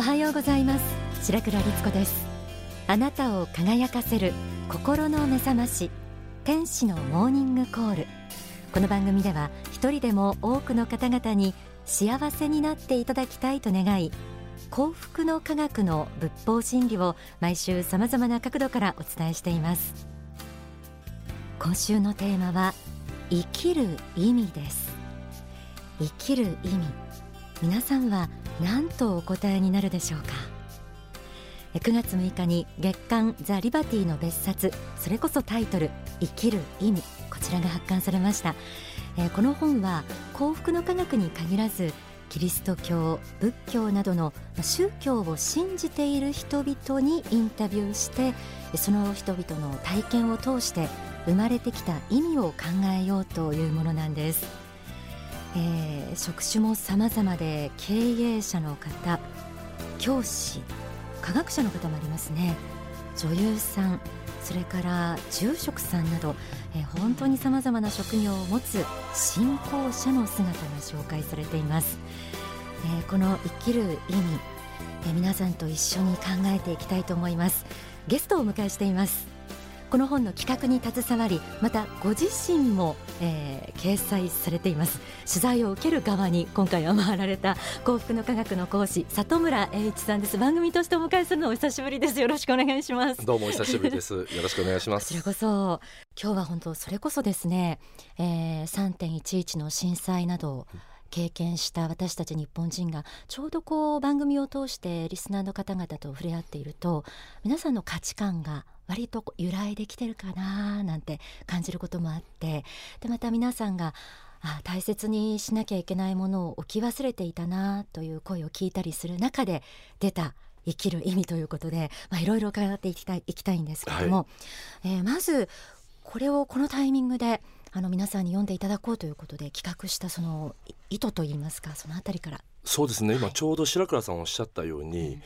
おはようございます。白倉律子です。あなたを輝かせる心の目覚まし天使のモーニングコール。この番組では一人でも多くの方々に幸せになっていただきたいと願い幸福の科学の仏法真理を毎週さまざまな角度からお伝えしています。今週のテーマは生きる意味です。生きる意味。皆さんは何とお答えになるでしょうか？9月6日に月刊ザ・リバティの別冊それこそタイトル生きる意味こちらが発刊されました。この本は幸福の科学に限らずキリスト教仏教などの宗教を信じている人々にインタビューしてその人々の体験を通して生まれてきた意味を考えようというものなんです、えー、職種も様々で経営者の方教師科学者の方もありますね。女優さんそれから住職さんなど、えー、本当にさまざまな職業を持つ信仰者の姿が紹介されています、えー、この生きる意味、えー、皆さんと一緒に考えていきたいと思います。ゲストをお迎えしています。この本の企画に携わりまたご自身も、えー、掲載されています。取材を受ける側に今回は回られた幸福の科学の講師里村栄一さんです。番組としてお迎えするのお久しぶりです。よろしくお願いします。どうもお久しぶりです。よろしくお願いします。こちらこそ今日は本当それこそですね、えー、3.11の震災など経験した私たち日本人がちょうどこう番組を通してリスナーの方々と触れ合っていると皆さんの価値観が割と揺らいできてるかななんて感じることもあってでまた皆さんがあ大切にしなきゃいけないものを置き忘れていたなという声を聞いたりする中で出た生きる意味ということで、まあ、いろいろ伺っていきたいいきたいんですけども、はい、えー、まずこれをこのタイミングであの皆さんに読んでいただこうということで企画したその意図といいますかそのあたりから。そうですね、はい、今ちょうど白倉さんおっしゃったように、うん、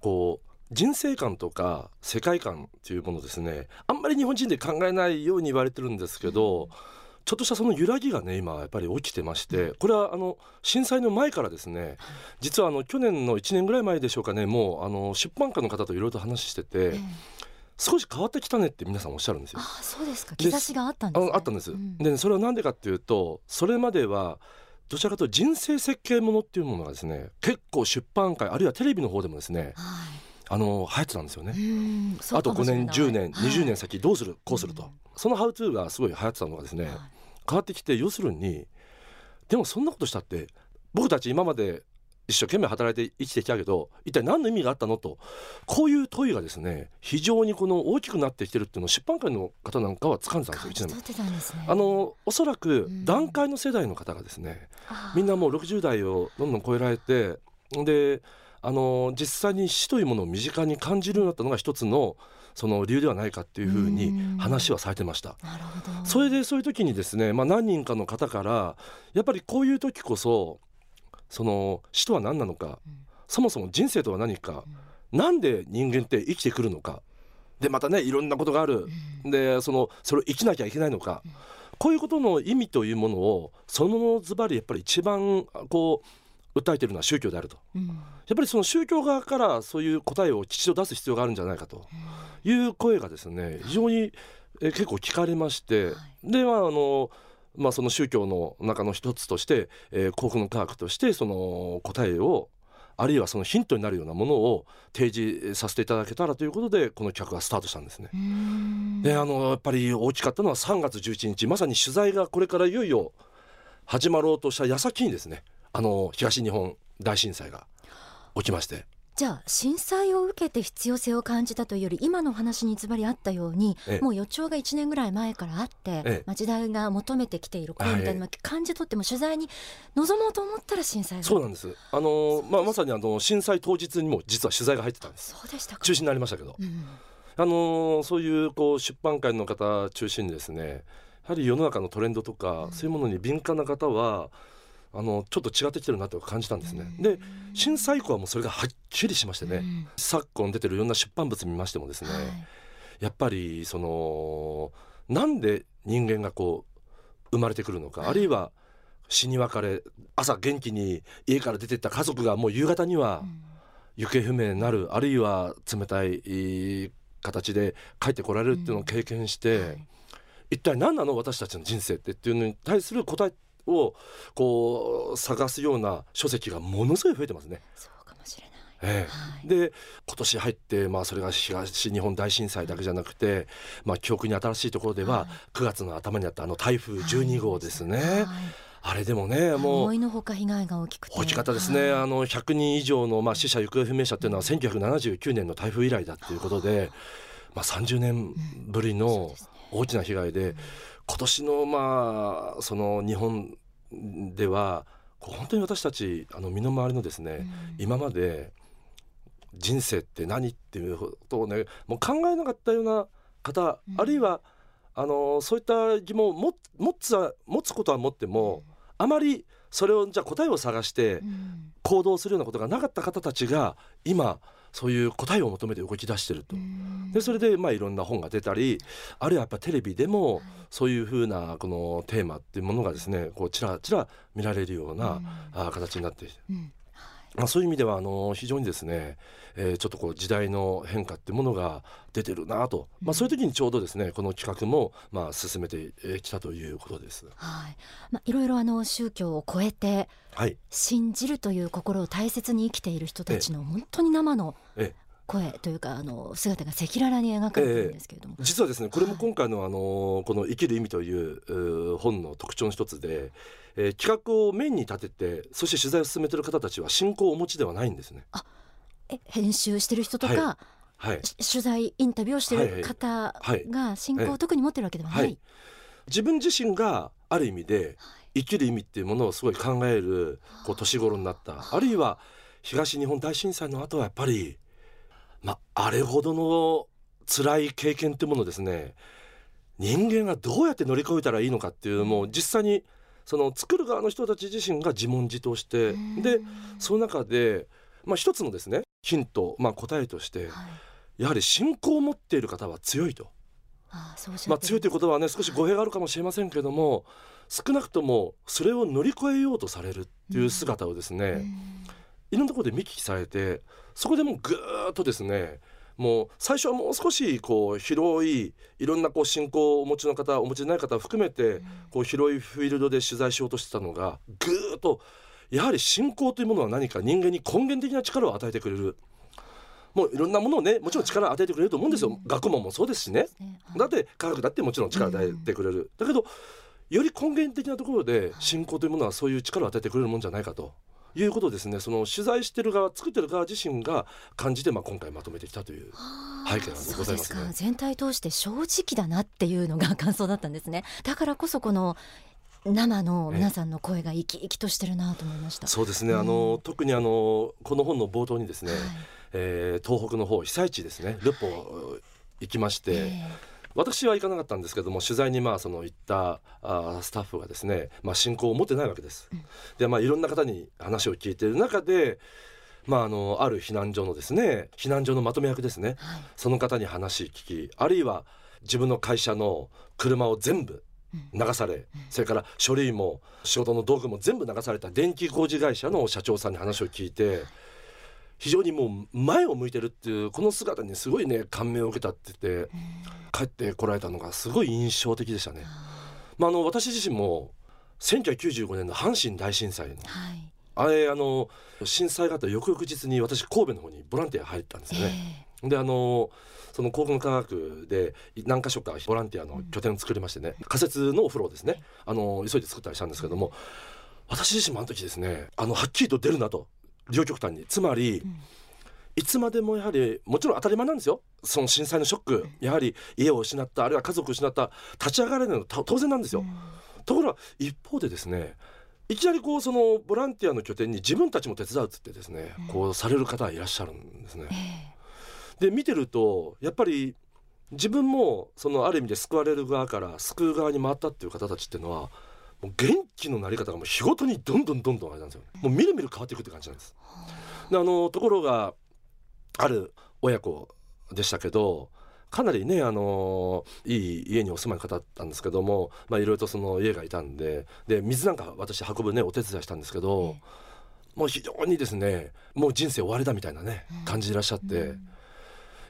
こう人生観とか世界観というものですね。あんまり日本人で考えないように言われてるんですけど、うん、ちょっとしたその揺らぎがね今やっぱり起きてましてこれはあの震災の前からですね。実はあの去年の1年ぐらい前でしょうかねもうあの出版家の方といろいろと話してて。少し変わってきたねって皆さんおっしゃるんですよ。あそうですか。兆しがあったんです、ね、あったんです、うん、でそれは何でかっていうとそれまではどちらかというと人生設計ものっていうものがですね結構出版界あるいはテレビの方でもですね、はい。あの流行ってたんですよね。あと5年10年、はい、20年先どうするこうすると、そのハウトゥーがすごい流行ってたのがですね、はい、変わってきて要するにでもそんなことしたって僕たち今まで一生懸命働いて生きてきたけど一体何の意味があったのと。こういう問いがですね非常にこの大きくなってきてるっていうのを出版界の方なんかは掴んでたんですよ1年、ね、あのおそらく段階の世代の方がですね、うん、みんなもう60代をどんどん超えられてであの実際に死というものを身近に感じるようになったのが一つのその理由ではないかっていうふうに話はされてました。それでそういう時にですね、まあ、何人かの方からやっぱりこういう時こそその死とは何なのか、うん、そもそも人生とは何か、うん、なんで人間って生きてくるのか。でまたねいろんなことがある、うん、でそのそれを生きなきゃいけないのか、こういうことの意味というものをそのズバリやっぱり一番こう訴えているのは宗教であると、うん、やっぱりその宗教側からそういう答えをきちんと出す必要があるんじゃないかと。いう声がですね非常にえ結構聞かれまして、はい、ではあのまあ、その宗教の中の一つとして、えー、幸福の科学としてその答えをあるいはそのヒントになるようなものを提示させていただけたらということでこの企画がスタートしたんですね。であのやっぱり大きかったのは3月11日まさに取材がこれからいよいよ始まろうとした矢先にですねあの東日本大震災が起きましてじゃあ震災を受けて必要性を感じたというより今の話にズバリあったようにもう予兆が1年ぐらい前からあって、まあ、時代が求めてきている声みたいな感じ取っても取材に臨もうと思ったら震災そうなんです。あのまあ、まさにあの震災当日にも実は取材が入ってたんです。そうでした中止になりましたけど、うん、あのそういうこう出版界の方中心にですねやはり世の中のトレンドとか、うん、そういうものに敏感な方はあのちょっと違ってきてるなと感じたんですね。で震災以降はもうそれがはっきりしましてね、昨今出てるいろんな出版物見ましてもですね、はい、やっぱりそのなんで人間がこう生まれてくるのか、あるいは死に別れ朝元気に家から出てった家族がもう夕方には行方不明になるあるいは冷たい形で帰ってこられるっていうのを経験して、うん。はい、一体何なの私たちの人生ってっていうのに対する答えをこう探すような書籍がものすごい増えてますね。そうかもしれない。ええ。はい、で今年入って、まあ、それが東日本大震災だけじゃなくて、まあ、記憶に新しいところでは、はい、9月の頭にあったあの台風12号ですね。はい。あれでもねもう思いのほか被害が大きくて。大きかったですね、はい、あの100人以上の、まあ、死者行方不明者っていうのは1979年の台風以来だっていうことで、まあ、30年ぶりの大きな被害で、今年のまあその日本では本当に私たちあの身の回りのですね、今まで人生って何っていうことをねもう考えなかったような方、あるいはあのそういった疑問を持持つは持つことは持っても、あまりそれをじゃあ答えを探して行動するようなことがなかった方たちが今そういう答えを求めて動き出してると。でそれでまあいろんな本が出たりあるいはやっぱテレビでもそういうふうなこのテーマっていうものがですねこうちらちら見られるようなあ形になっている。まあ、そういう意味ではあの非常にですね、えー、ちょっとこう時代の変化ってものが出てるなと、まあ、そういう時にちょうどですねこの企画もまあ進めてきたということです。はい。まあ、いろいろあの宗教を超えて、はい、信じるという心を大切に生きている人たちの本当に生の声というかあの姿が赤裸々に描かれてるんですけれども、えー、実はですねこれも今回のあのこの生きる意味という本の特徴の一つで、えー、企画をメインに立ててそして取材を進めている方たちは信仰をお持ちではないんですね。あえ編集してる人とか、はい。はい、取材インタビューをしてる方が信仰を特に持ってるわけではない、はい、自分自身がある意味で生きる意味っていうものをすごい考えるこう年頃になった。あるいは東日本大震災の後はやっぱりまあ、あれほどの辛い経験ってものですね。人間がどうやって乗り越えたらいいのかっていうもう実際にその作る側の人たち自身が自問自答してでその中で、まあ、一つのですねヒント、まあ、答えとして、はい、やはり信仰を持っている方は強いと。ああまあ、強いということはね少し語弊があるかもしれませんけども、はい、少なくともそれを乗り越えようとされるっていう姿をですね、いろんなところで見聞きされてそこでもうぐーっとですねもう最初はもう少しこう広いいろんなこう信仰をお持ちの方お持ちでない方を含めてこう広いフィールドで取材しようとしてたのがぐーっとやはり信仰というものは何か人間に根源的な力を与えてくれる。もういろんなものをねもちろん力を与えてくれると思うんですよ、学問もそうですしね、だって科学だってもちろん力を与えてくれる、だけどより根源的なところで信仰というものはそういう力を与えてくれるもんじゃないかと。いうことですね。その取材してる側作ってる側自身が感じて、まあ、今回まとめてきたという背景なんでございますね。全体通して正直だなっていうのが感想だったんですね。だからこそこの生の皆さんの声が生き生きとしてるなと思いました。そうですね。あの特にあのこの本の冒頭にですね、はい、えー、東北の方被災地ですね、ルポ行きまして、えー私は行かなかったんですけども取材にまあその行ったあスタッフがですね、まあ、信仰を持ってないわけです。うん、でまあいろんな方に話を聞いている中でまあ、あのある避難所のですね避難所のまとめ役ですね、はい、その方に話聞きあるいは自分の会社の車を全部流され、うん、それから書類も仕事の道具も全部流された電気工事会社の社長さんに話を聞いて、非常にもう前を向いてるっていうこの姿にすごいね感銘を受けたって言って帰ってこられたのがすごい印象的でしたね。まあ、あの私自身も1995年の阪神大震災の、はい、あれあの震災があった翌々日に私神戸の方にボランティア入ったんですよね。えー、であのその航空科学で何か所かボランティアの拠点を作りましてね、うん、仮設のお風呂をですね。あの急いで作ったりしたんですけども私自身もあの時ですねあのはっきりと出るなと両極端に。つまり、うん、いつまでもやはりもちろん当たり前なんですよ。その震災のショック、やはり家を失ったあるいは家族を失った立ち上がれないの当然なんですよ、ところが一方でですねいきなりこうそのボランティアの拠点に自分たちも手伝うっつってですね、こうされる方がいらっしゃるんですね。で見てるとやっぱり自分もそのある意味で救われる側から救う側に回ったっていう方たちっていうのはもう元気のなり方がもう日ごとにどんどんどんどんあれなんですよもうみるみる変わっていくって感じなんです。であのところがある親子でしたけどかなりねあのいい家にお住まいの方だったんですけどもまあいろいろとその家がいたんでで水なんか私運ぶねお手伝いしたんですけど、もう非常にですねもう人生終わりだみたいなね、感じでいらっしゃって、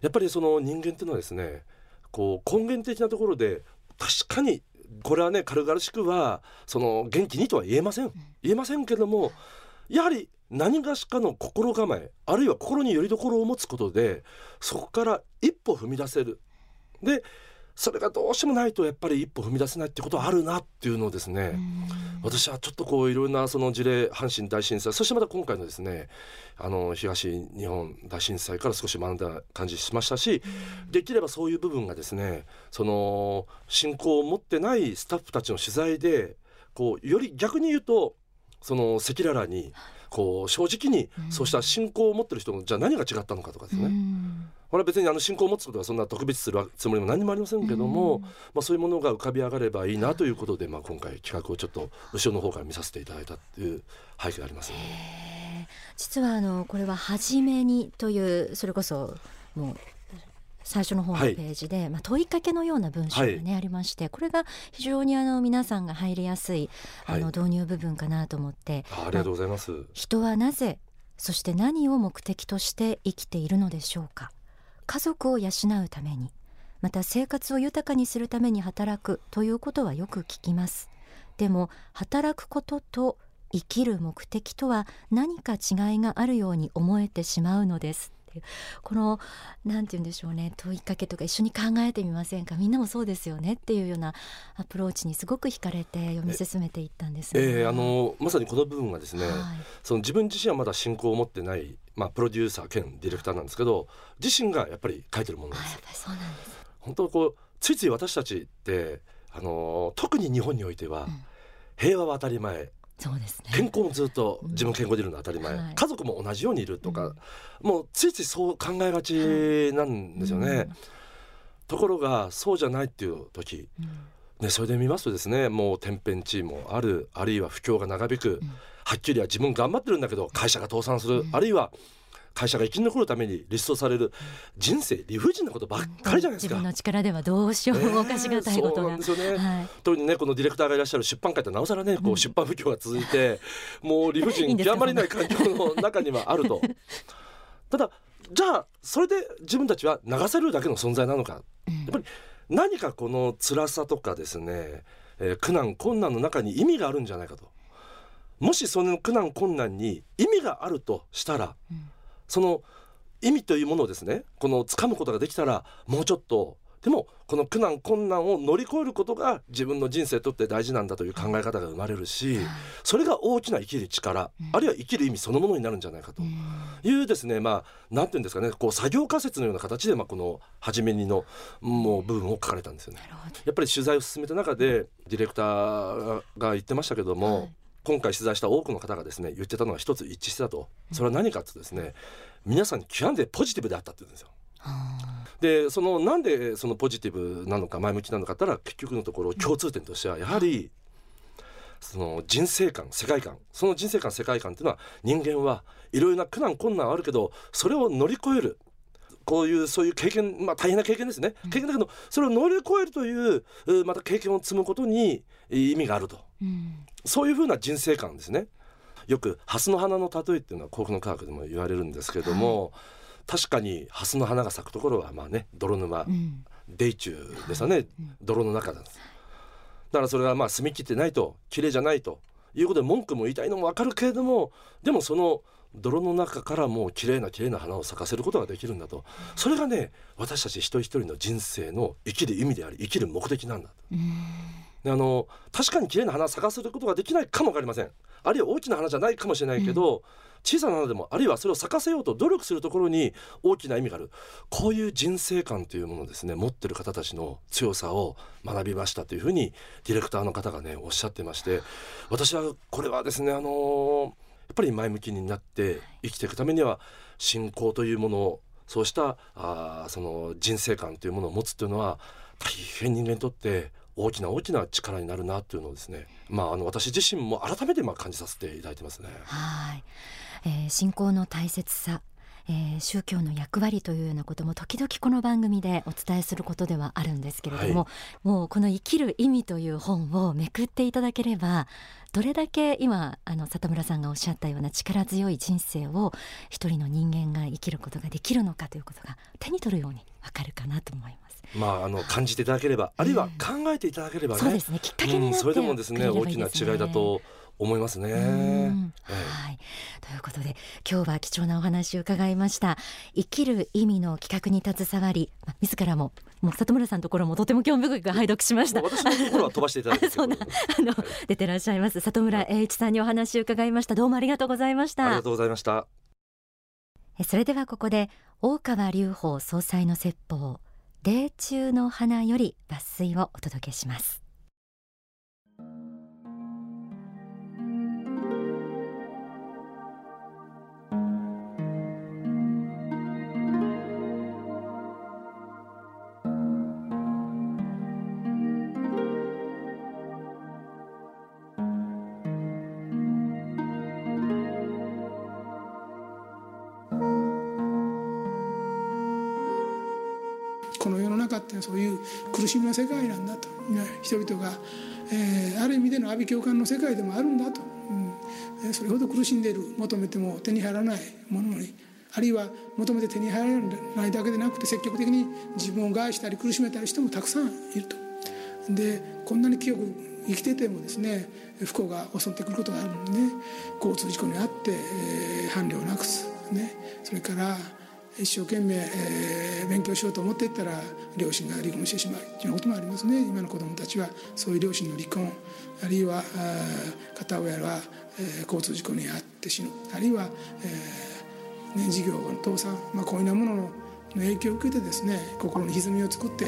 やっぱりその人間っていうのはですねこう根源的なところで確かにこれはね軽々しくはその元気にとは言えません。言えませんけどもやはり何がしかの心構えあるいは心によりどころを持つことでそこから一歩踏み出せる。でそれがどうしてもないとやっぱり一歩踏み出せないってことはあるなっていうのをですね私はちょっとこういろんなその事例阪神大震災そしてまた今回のですねあの東日本大震災から少し学んだ感じしましたしできればそういう部分がですねその信仰を持ってないスタッフたちの取材でこうより逆に言うとその赤裸々にこう正直にそうした信仰を持ってる人のじゃあ何が違ったのかとかですね。これは別にあの信仰を持つことはそんな特別するつもりも何もありませんけども、まあ、そういうものが浮かび上がればいいなということで、まあ、今回企画をちょっと後ろの方から見させていただいたっていう背景があります、ね、実はあのこれは初めにというそれこそもう最初の方のページで、はい、まあ、問いかけのような文章がね、はい、ありましてこれが非常にあの皆さんが入りやすいあの導入部分かなと思って、はい、ありがとうございます、人はなぜそして何を目的として生きているのでしょうか？家族を養うためにまた生活を豊かにするために働くということはよく聞きます。でも働くことと生きる目的とは何か違いがあるように思えてしまうのです。この何て言うんでしょうね。問いかけとか一緒に考えてみませんか？みんなもそうですよねっていうようなアプローチにすごく惹かれて読み進めていったんです、ね、えー、あのまさにこの部分はですね、はい、その自分自身はまだ信仰を持ってないまあ、プロデューサー兼ディレクターなんですけど自身がやっぱり書いてるものなんですそうなんです。本当こうついつい私たちってあの特に日本においては、平和は当たり前そうですね、健康もずっと自分健康でいるのは当たり前、うんはい、家族も同じようにいるとか、うん、もうついついそう考えがちなんですよね、うん、ところがそうじゃないっていう時、ね、それで見ますとですねもう天変地異もあるあるいは不況が長引く、はっきりは自分頑張ってるんだけど会社が倒産する、うん、あるいは会社が生き残るためにリストされる人生理不尽なことばっかりじゃないですか、自分の力ではどうしようも動かしがたいことが、そうなんですよね、はい、特にねこのディレクターがいらっしゃる出版界ってなおさらねこう出版不況が続いて、うん、もう理不尽極まりない環境の中にはあると。ただじゃあそれで自分たちは流せるだけの存在なのか、うん、やっぱり何かこの辛さとかですね、えー、苦難困難の中に意味があるんじゃないかと。もしその苦難困難に意味があるとしたら、うん、その意味というものをですねこの掴むことができたらもうちょっとでもこの苦難困難を乗り越えることが自分の人生にとって大事なんだという考え方が生まれるしそれが大きな生きる力あるいは生きる意味そのものになるんじゃないかと。いうですねまあ何て言うんですかねこう作業仮説のような形でまあこの初めにのもう部分を書かれたんですよね。やっぱり取材を進めた中でディレクターが言ってましたけども、今回取材した多くの方がですね言ってたのは一つ一致してたと。それは何かとですね皆さんに極めてポジティブであったって言うんですよ。でそのなんでそのポジティブなのか前向きなのかったら結局のところ共通点としてはやはりその人生観世界観。その人生観世界観っていうのは人間はいろいろな苦難困難はあるけどそれを乗り越えるこういうそういう経験まあ大変な経験ですね、経験だけどそれを乗り越えるというまた経験を積むことに意味があると、うん、そういうふうな人生観ですね。よく蓮の花の例えっていうのは幸福の科学でも言われるんですけども、はい、確かに蓮の花が咲くところはまあね泥沼、うん、泥中ですよね、はい、泥の中だだからそれはまあ澄み切ってないと綺麗じゃないということで文句も言いたいのも分かるけれどもでもその泥の中からもう綺麗な綺麗な花を咲かせることができるんだと。それがね私たち一人一人の人生の生きる意味であり生きる目的なんだと。であの確かに綺麗な花を咲かせることができないかも分かりません。あるいは大きな花じゃないかもしれないけど、うん、小さな花でもあるいはそれを咲かせようと努力するところに大きな意味がある。こういう人生観というものをですね持ってる方たちの強さを学びましたというふうにディレクターの方がねおっしゃってまして私はこれはですねあのーっぱり前向きになって生きていくためには信仰というものをそうしたあその人生観というものを持つというのは大変人間にとって大きな大きな力になるなというのをですね、まあ、あの私自身も改めてまあ感じさせていただいてますね。はい、えー、信仰の大切さえー、宗教の役割というようなことも時々この番組でお伝えすることではあるんですけれども、はい、もうこの生きる意味という本をめくっていただければどれだけ今あの里村さんがおっしゃったような力強い人生を一人の人間が生きることができるのかということが手に取るようにわかるかなと思います。まあ、あの感じていただければ、あるいは考えていただければね、そうですね。きっかけになって、うん、それでもですね。大きな違いだと思いますね。はい、ということで今日は貴重なお話を伺いました生きる意味の企画に携わり、まあ、自らももう里村さんのところもとても興味深く拝読しました。私のところは飛ばしていただいて そんなあの、出てらっしゃいます里村栄一さんにお話を伺いました。どうもありがとうございました。ありがとうございました。それではここで大川隆法総裁の説法霊中の花より抜粋をお届けしますこの世の中ってそういう苦しみの世界なんだと。人々が、えー、ある意味での阿鼻教官の世界でもあるんだと、うん、それほど苦しんでいる求めても手に入らないものにあるいは求めて手に入らないだけでなくて積極的に自分を害したり苦しめたり人もたくさんいると。でこんなに清く生きててもですね不幸が襲ってくることがあるのでね交通事故に遭って、えー、伴侶をなくす、ね、それから一生懸命、えー、勉強しようと思っていったら両親が離婚してしまう。ということもありますね。今の子どもたちはそういう両親の離婚あるいは片親は、えー、交通事故に遭って死ぬ。あるいは、えーね、事業の倒産、まあ、こういうようなものの影響を受けてですね心に歪みを作って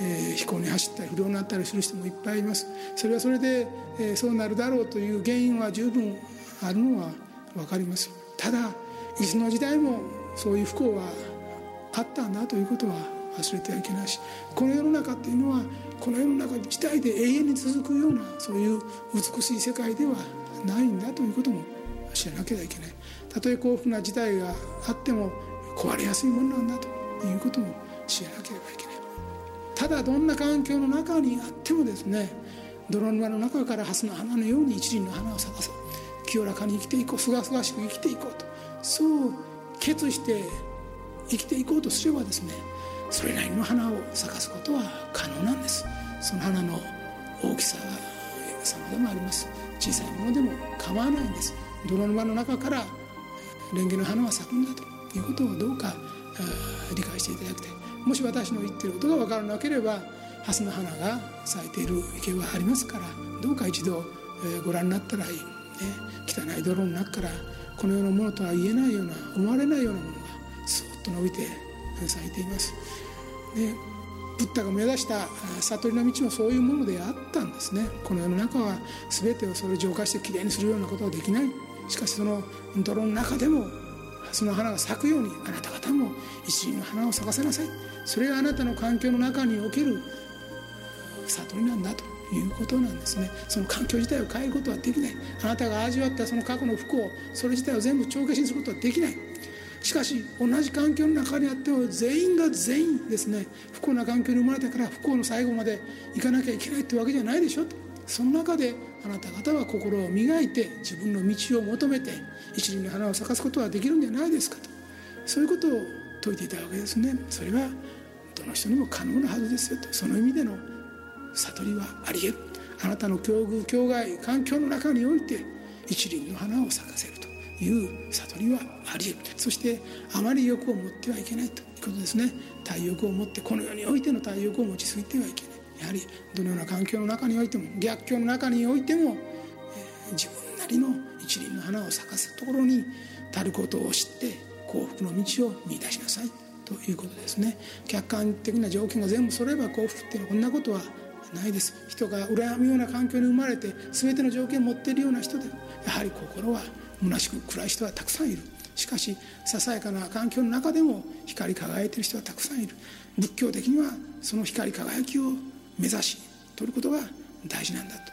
えー、飛行に走ったり不良になったりする人もいっぱいいます。それはそれで、えー、そうなるだろうという原因は十分あるのは分かります。ただいつの時代もそういう不幸はあったんだということは忘れてはいけないしこの世の中っていうのはこの世の中自体で永遠に続くようなそういう美しい世界ではないんだということも知らなければいけない。たとえ幸福な時代があっても壊れやすいものなんだということも知らなければいけない。ただどんな環境の中にあってもですね泥沼の中から蓮の花のように一輪の花を咲かそう清らかに生きていこうすがすがしく生きていこうとそう決して生きていこうとすればですねそれなりの花を咲かすことは可能なんです。その花の大きさは様でもあります。小さいものでも構わないんです。泥沼の中からレンゲの花は咲くんだということをどうか理解していただきたい。もし私の言っていることが分からなければ蓮の花が咲いている池はありますからどうか一度ご覧になったらいい、ね、汚い泥の中からこの世のものとは言えないような思われないようなものがスーッと伸びて咲いています。でブッダが目指した悟りの道もそういうものであったんですね。この世の中は全てをそれ浄化してきれいにするようなことはできない。しかしその泥の中でもその花が咲くようにあなた方も一輪の花を咲かせなさい。それがあなたの環境の中における悟りなんだと。いうことなんですね。その環境自体を変えることはできない。あなたが味わったその過去の不幸それ自体を全部帳消しにすることはできない。しかし同じ環境の中にあっても全員が全員ですね不幸な環境に生まれたから不幸の最後まで行かなきゃいけないってわけじゃないでしょと。その中であなた方は心を磨いて自分の道を求めて一輪の花を咲かすことはできるんじゃないですかと。そういうことを説いていたわけですね。それはどの人にも可能なはずですよと。その意味での悟りはあり得るあなたの境遇境外環境の中において一輪の花を咲かせるという悟りはあり得るそしてあまり欲を持ってはいけないということですね。体欲を持ってこの世においての体欲を持ちすぎてはいけない。やはりどのような環境の中においても逆境の中においても、えー、自分なりの一輪の花を咲かすところに足ることを知って幸福の道を見出しなさいということですね。客観的な条件が全部それば幸福っていうのはこんなことはないです。人が羨むような環境に生まれて全ての条件を持っているような人でやはり心は虚しく暗い人はたくさんいる。しかしささやかな環境の中でも光り輝いている人はたくさんいる。仏教的にはその光り輝きを目指し取ることが大事なんだと。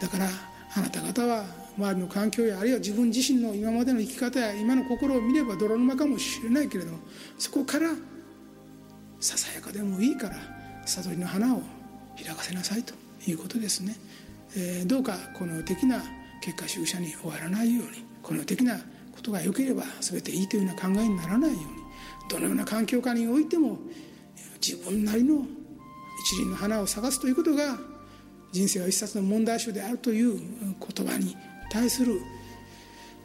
だからあなた方は周りの環境やあるいは自分自身の今までの生き方や今の心を見れば泥沼かもしれないけれどもそこからささやかでもいいから悟りの花を開かせなさいということですね、えー、どうかこの的な結果主義者に終わらないようにこの的なことが良ければ全ていいというような考えにならないようにどのような環境下においても自分なりの一輪の花を探すということが人生は一冊の問題集であるという言葉に対する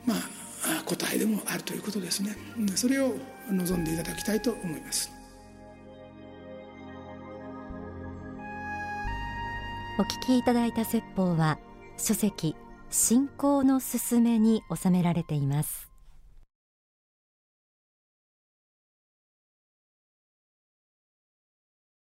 まあ答えでもあるということですね。それを望んでいただきたいと思います。お聞きいただいた説法は書籍信仰のすすめに収められています。